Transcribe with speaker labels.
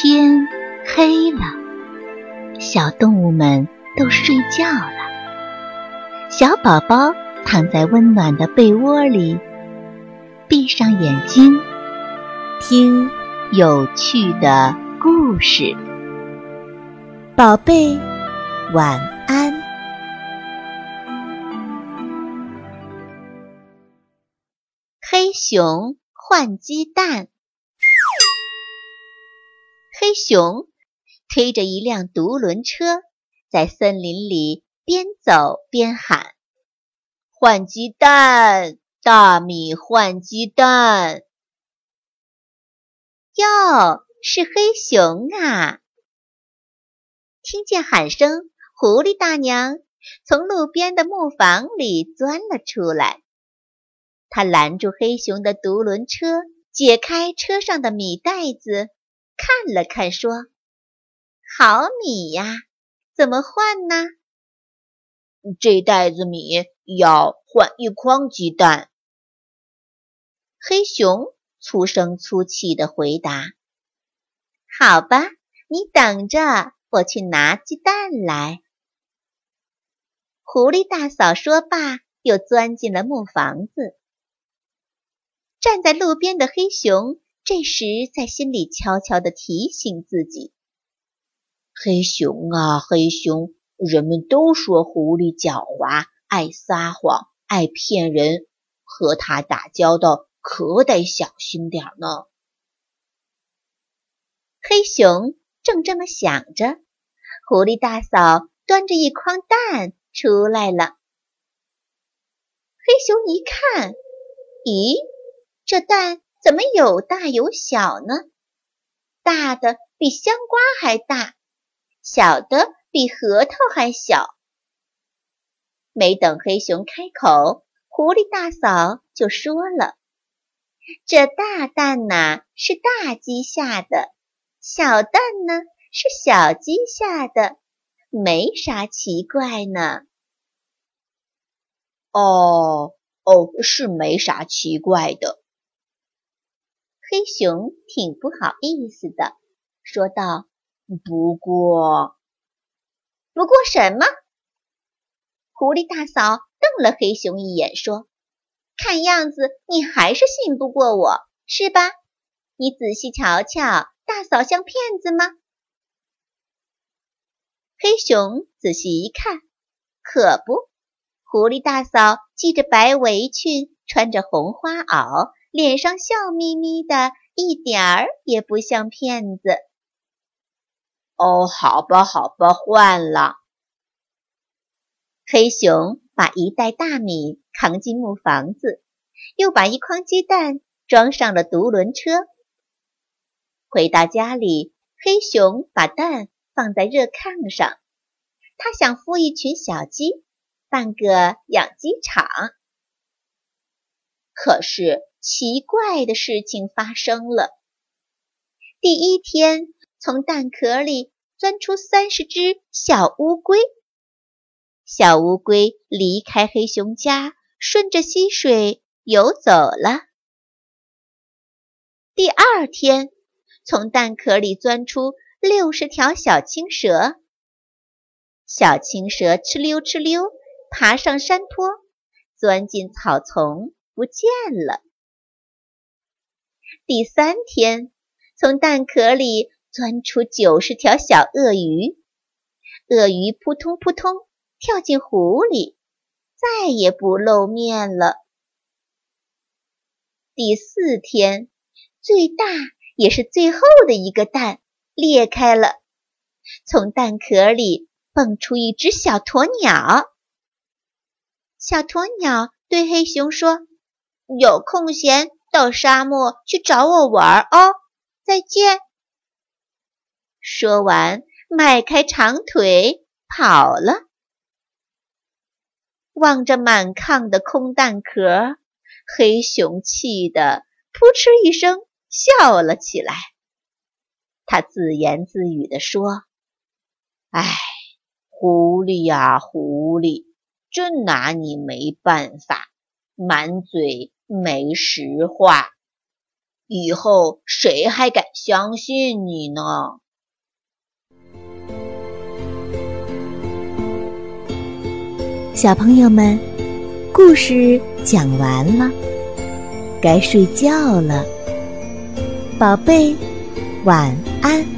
Speaker 1: 天黑了，小动物们都睡觉了。小宝宝躺在温暖的被窝里，闭上眼睛，听有趣的故事。宝贝，晚安。黑熊换鸡蛋。黑熊推着一辆独轮车，在森林里边走边喊：“换鸡蛋，大米换鸡蛋！”哟，是黑熊啊！听见喊声，狐狸大娘从路边的木房里钻了出来。她拦住黑熊的独轮车，解开车上的米袋子。看了看，说：“好米呀，怎么换呢？
Speaker 2: 这袋子米要换一筐鸡蛋。”
Speaker 1: 黑熊粗声粗气地回答：“好吧，你等着，我去拿鸡蛋来。”狐狸大嫂说罢，又钻进了木房子。站在路边的黑熊。这时，在心里悄悄地提醒自己：“
Speaker 2: 黑熊啊，黑熊，人们都说狐狸狡猾，爱撒谎，爱骗人，和它打交道可得小心点呢。”
Speaker 1: 黑熊正这么想着，狐狸大嫂端着一筐蛋出来了。黑熊一看，咦，这蛋……怎么有大有小呢？大的比香瓜还大，小的比核桃还小。没等黑熊开口，狐狸大嫂就说了：“这大蛋呐是大鸡下的，小蛋呢是小鸡下的，没啥奇怪呢。”
Speaker 2: 哦哦，是没啥奇怪的。
Speaker 1: 黑熊挺不好意思的，说道：“
Speaker 2: 不过，
Speaker 1: 不过什么？”狐狸大嫂瞪了黑熊一眼，说：“看样子你还是信不过我，是吧？你仔细瞧瞧，大嫂像骗子吗？”黑熊仔细一看，可不，狐狸大嫂系着白围裙，穿着红花袄。脸上笑眯眯的，一点儿也不像骗子。
Speaker 2: 哦，好吧，好吧，换了。
Speaker 1: 黑熊把一袋大米扛进木房子，又把一筐鸡蛋装上了独轮车。回到家里，黑熊把蛋放在热炕上，他想孵一群小鸡，办个养鸡场。可是。奇怪的事情发生了。第一天，从蛋壳里钻出三十只小乌龟。小乌龟离开黑熊家，顺着溪水游走了。第二天，从蛋壳里钻出六十条小青蛇。小青蛇哧溜哧溜爬上山坡，钻进草丛，不见了。第三天，从蛋壳里钻出九十条小鳄鱼，鳄鱼扑通扑通跳进湖里，再也不露面了。第四天，最大也是最后的一个蛋裂开了，从蛋壳里蹦出一只小鸵鸟。小鸵鸟对黑熊说：“有空闲。”到沙漠去找我玩哦，再见。说完，迈开长腿跑了。望着满炕的空蛋壳，黑熊气得扑哧一声笑了起来。他自言自语地说：“哎，狐狸呀，狐狸，真拿你没办法，满嘴。”没实话。
Speaker 2: 以后谁还敢相信你呢？
Speaker 1: 小朋友们，故事讲完了，该睡觉了，宝贝，晚安。